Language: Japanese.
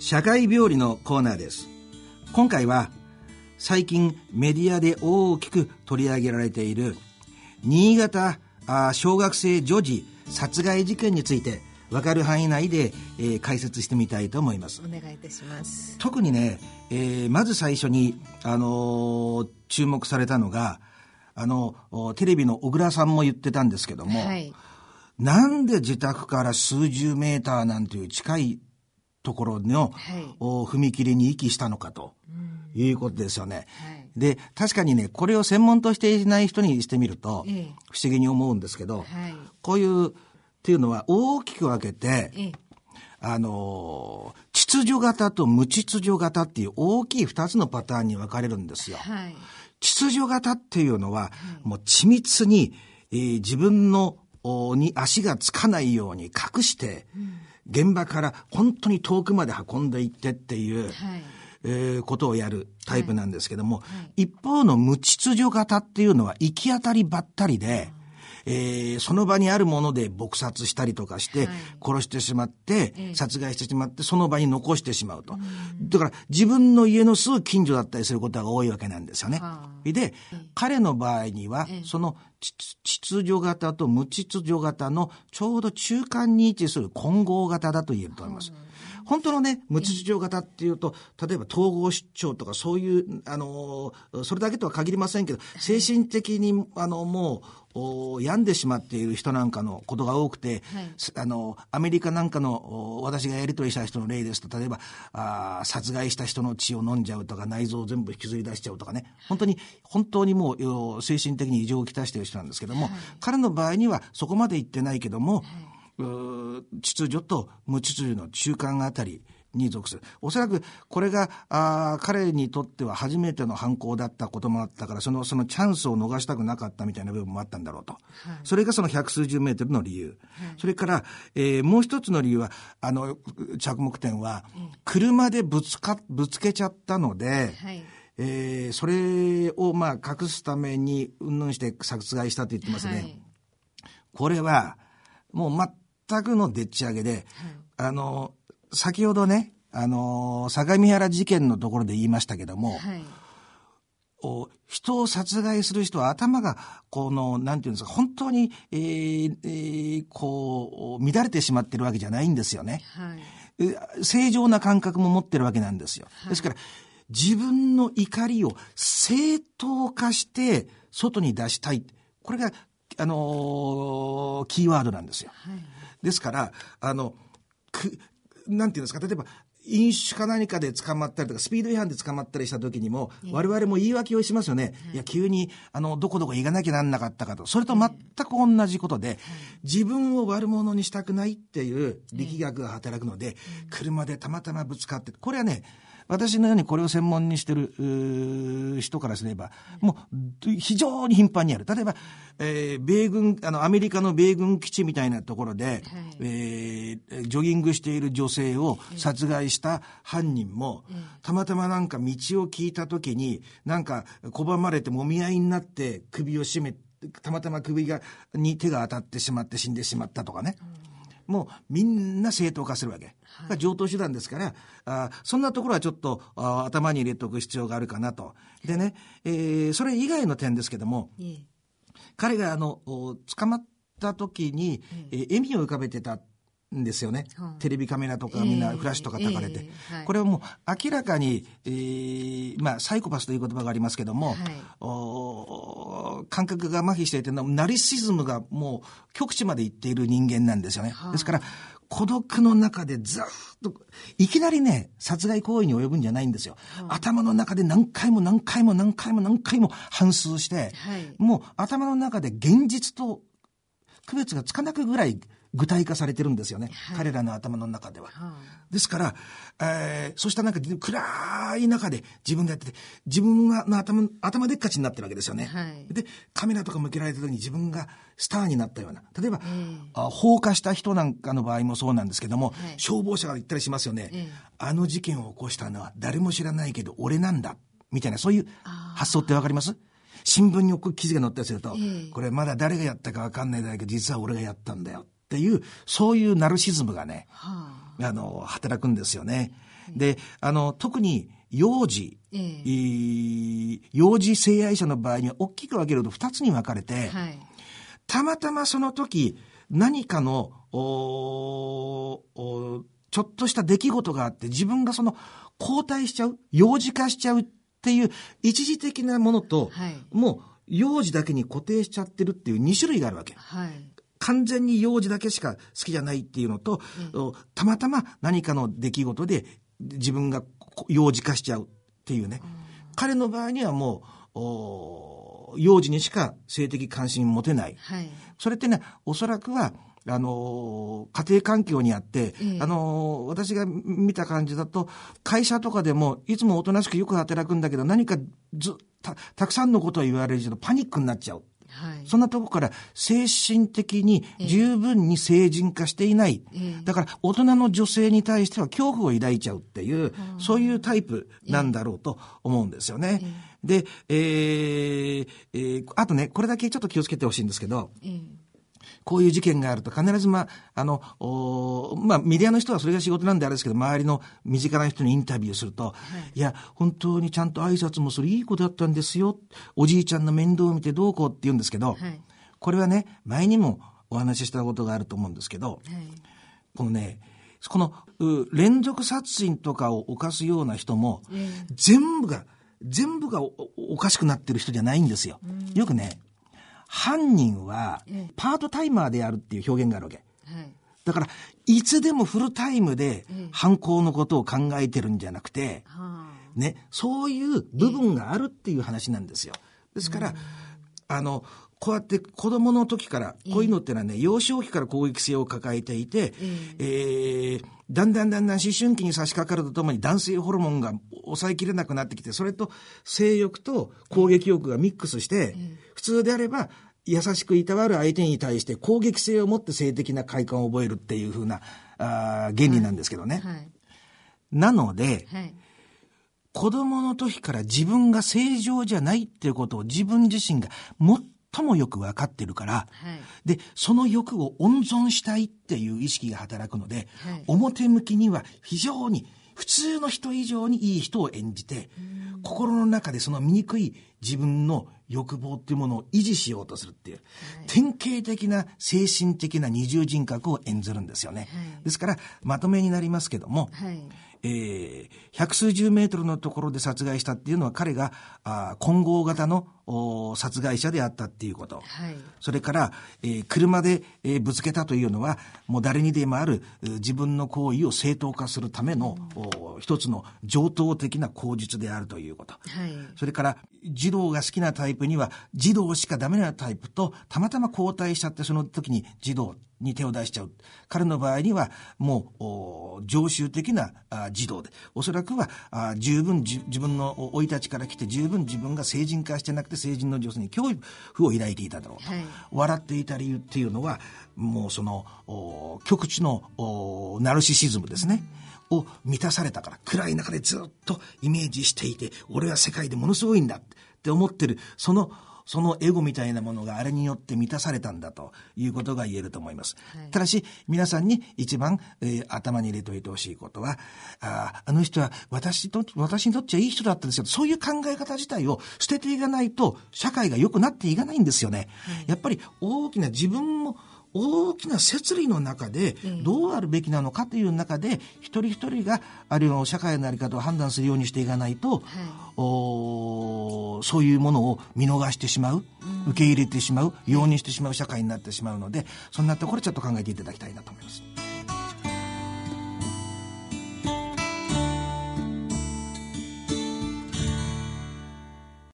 社会病理のコーナーです。今回は最近メディアで大きく取り上げられている新潟あ小学生女児殺害事件について分かる範囲内で、えー、解説してみたいと思います。お願いいたします。特にね、えー、まず最初に、あのー、注目されたのがあのテレビの小倉さんも言ってたんですけども、はい、なんで自宅から数十メーターなんていう近いところの、はい、踏切に遺棄したのかということですよね。はい、で確かにねこれを専門としていない人にしてみると、ええ、不思議に思うんですけど、はい、こういうっていうのは大きく分けて、え、あの秩序型と無秩序型っていう大きい2つのパターンに分かれるんですよ。秩序型っていうのは、もう緻密に、えー、自分のに足がつかないように隠して、うん現場から本当に遠くまで運んでいってっていう、はい。えー、ことをやるタイプなんですけども、はい。はい、一方の無秩序型っていうのは行き当たりばったりで、えー、その場にあるもので撲殺したりとかして、殺してしまって、殺害してしまって、その場に残してしまうと。だから、自分の家のすぐ近所だったりすることが多いわけなんですよね。で、彼の場合には、その秩序型と無秩序型のちょうど中間に位置する混合型だと言えると思います。本当のね、無秩序型っていうと、例えば統合失調とかそういう、あの、それだけとは限りませんけど、精神的に、あの、もう、病んでしまっている人なんかのことが多くて、はい、あの、アメリカなんかの私がやり取りした人の例ですと、例えば、あ殺害した人の血を飲んじゃうとか、内臓を全部引きずり出しちゃうとかね、本当に、本当にもう精神的に異常をきたしている人なんですけども、はい、彼の場合にはそこまで言ってないけども、はい。秩序と無秩序の中間あたりに属する。おそらくこれがあ彼にとっては初めての犯行だったこともあったからそのそのチャンスを逃したくなかったみたいな部分もあったんだろうと、はい、それがその百数十メートルの理由、はい、それから、えー、もう一つの理由はあの着目点は、車でぶつかぶつけちゃったので、はい。えー、それをまあ隠すためにうんぬんして殺害したと言ってますね。これはもう全くのでっち上げで、あの、先ほどね、あの、相模原事件のところで言いましたけども、はい人を殺害する人は頭が、この、なんていうんですか、本当に、えーえー、こう、乱れてしまってるわけじゃないんですよね。はい、正常な感覚も持ってるわけなんですよ。はい、ですから、自分の怒りを正当化して外に出したい。これが、あのー、キーワードなんですよ。はいですから、あの、く、なんていうんですか、例えば、飲酒か何かで捕まったりとか、スピード違反で捕まったりした時にも、我々も言い訳をしますよね。いや、急に、あの、どこどこ行かなきゃなんなかったかと。それと全く同じことで、自分を悪者にしたくないっていう力学が働くので、車でたまたまぶつかって、これはね、私のようにこれを専門にしてる人からすれば、もう非常に頻繁にある。例えば、えー、米軍、あの、アメリカの米軍基地みたいなところで、はい、えー、ジョギングしている女性を殺害した犯人も、たまたまなんか道を聞いた時に、なんか拒まれてもみ合いになって首を絞め、たまたま首が、に手が当たってしまって死んでしまったとかね。うんもうみんな正当化するわけ。はい、上等手段ですから、あそんなところはちょっとあ頭に入れておく必要があるかなと。でね、えー、それ以外の点ですけども、彼があの、捕まった時に、えー、笑みを浮かべてたんですよね、はあ、テレビカメラとかみんなフラッシュとかたかれて、これはもう明らかに、えー、まあサイコパスという言葉がありますけども、はい、お感覚が麻痺していてナリシズムがもう極致までいっている人間なんですよね、はあ、ですから孤独の中でずっと、いきなりね、殺害行為に及ぶんじゃないんですよ。頭の中で何回も何回も何回も何回も反数して、はい、もう頭の中で現実と区別がつかなくぐらい具体化されてるんですよね。はい、彼らの頭の中では。はあ、ですから、えー、そうしたなんか暗い中で自分でやってて、自分がの頭、頭でっかちになってるわけですよね。はい、で、カメラとか向けられた時に自分がスターになったような。例えば、えー、放火した人なんかの場合もそうなんですけども、はい、消防車が言ったりしますよね、えー。あの事件を起こしたのは誰も知らないけど俺なんだ。みたいな、そういう発想ってわかります？新聞に記事が載ったりすると、えー、これまだ誰がやったかわかんないだけど、実は俺がやったんだよ。っていう、そういうナルシズムがね、はあ、あの、働くんですよね。で、あの、特に幼児、えー、幼児性愛者の場合には大きく分けると2つに分かれて、はい、たまたまその時何かのおおちょっとした出来事があって自分がその後退しちゃう幼児化しちゃうっていう一時的なものと、はい、もう幼児だけに固定しちゃってるっていう2種類があるわけ。はい、完全に幼児だけしか好きじゃないっていうのと、うん、たまたま何かの出来事で自分が幼児化しちゃうっていうね。うん、彼の場合にはもう、幼児にしか性的関心持てない。はい、それってね、おそらくは、あの、家庭環境にあって、ええ、あの、私が見た感じだと、会社とかでも、いつもおとなしくよく働くんだけど、何かず、た、たくさんのことを言われるとパニックになっちゃう。はい、そんなとこから精神的に十分に成人化していない。え、だから大人の女性に対しては恐怖を抱いちゃうっていう、そういうタイプなんだろうと思うんですよね。で、えー、えー、あとね、これだけちょっと気をつけてほしいんですけど、こういう事件があると必ずまあ、あの、まあメディアの人はそれが仕事なんであれですけど、周りの身近な人にインタビューすると、はい、いや、本当にちゃんと挨拶もそれいい子だったんですよ。おじいちゃんの面倒を見てどうこうって言うんですけど、はい、これはね、前にもお話ししたことがあると思うんですけど、はい、このね、この連続殺人とかを犯すような人も、全部が、全部がおかしくなってる人じゃないんですよ。よくね、犯人はパートタイマーであるっていう表現があるわけ。だから、いつでもフルタイムで犯行のことを考えてるんじゃなくて、ね、そういう部分があるっていう話なんですよ。ですから、あの、こうやって子供の時から、こういうのってのはね、幼少期から攻撃性を抱えていて、えー、だんだんだんだん思春期に差し掛かるとともに男性ホルモンが抑えきれなくなってきて、それと性欲と攻撃欲がミックスして、普通であれば、優しくいたわる相手に対して攻撃性を持って性的な快感を覚えるっていうふうなあ原理なんですけどね。はいはい、なので、はい、子供の時から自分が正常じゃないっていうことを自分自身が最もよく分かってるから、はい、で、その欲を温存したいっていう意識が働くので、はい、表向きには非常に普通の人以上にいい人を演じて、心の中でその醜い自分の欲望っていうものを維持しようとするっていう、はい、典型的な精神的な二重人格を演ずるんですよね。はい、ですから、まとめになりますけども、はい。えー、百数十メートルのところで殺害したっていうのは彼があ混合型の殺害者であったっていうこと、はい、それから、えー、車で、えー、ぶつけたというのはもう誰にでもある自分の行為を正当化するための、うん、一つの上等的な口実であるということ、はい、それから児童が好きなタイプには児童しかダメなタイプとたまたま交代しちゃってその時に児童に手を出しちゃう。彼の場合には、もう、常習的な児童で、おそらくは、あ十分自分の生い立ちから来て、十分自分が成人化してなくて、成人の女性に恐怖を抱いていただろうと。はい、笑っていた理由っていうのは、もうその、極地のナルシシズムですね。を満たされたから、暗い中でずっとイメージしていて、俺は世界でものすごいんだって思ってる、その、そのエゴみたいなものがあれによって満たされたんだということが言えると思います。はい、ただし、皆さんに一番、えー、頭に入れておいてほしいことは、ああの人は私と、私にとってはいい人だったんですよ。そういう考え方自体を捨てていかないと、社会が良くなっていかないんですよね。はい、やっぱり大きな自分も、大きな摂理の中でどうあるべきなのかという中で一人一人があるいは社会の在り方を判断するようにしていかないと、はい、おそういうものを見逃してしまう、受け入れてしまう容認してしまう社会になってしまうのでそんなところちょっと考えていただきたいなと思います。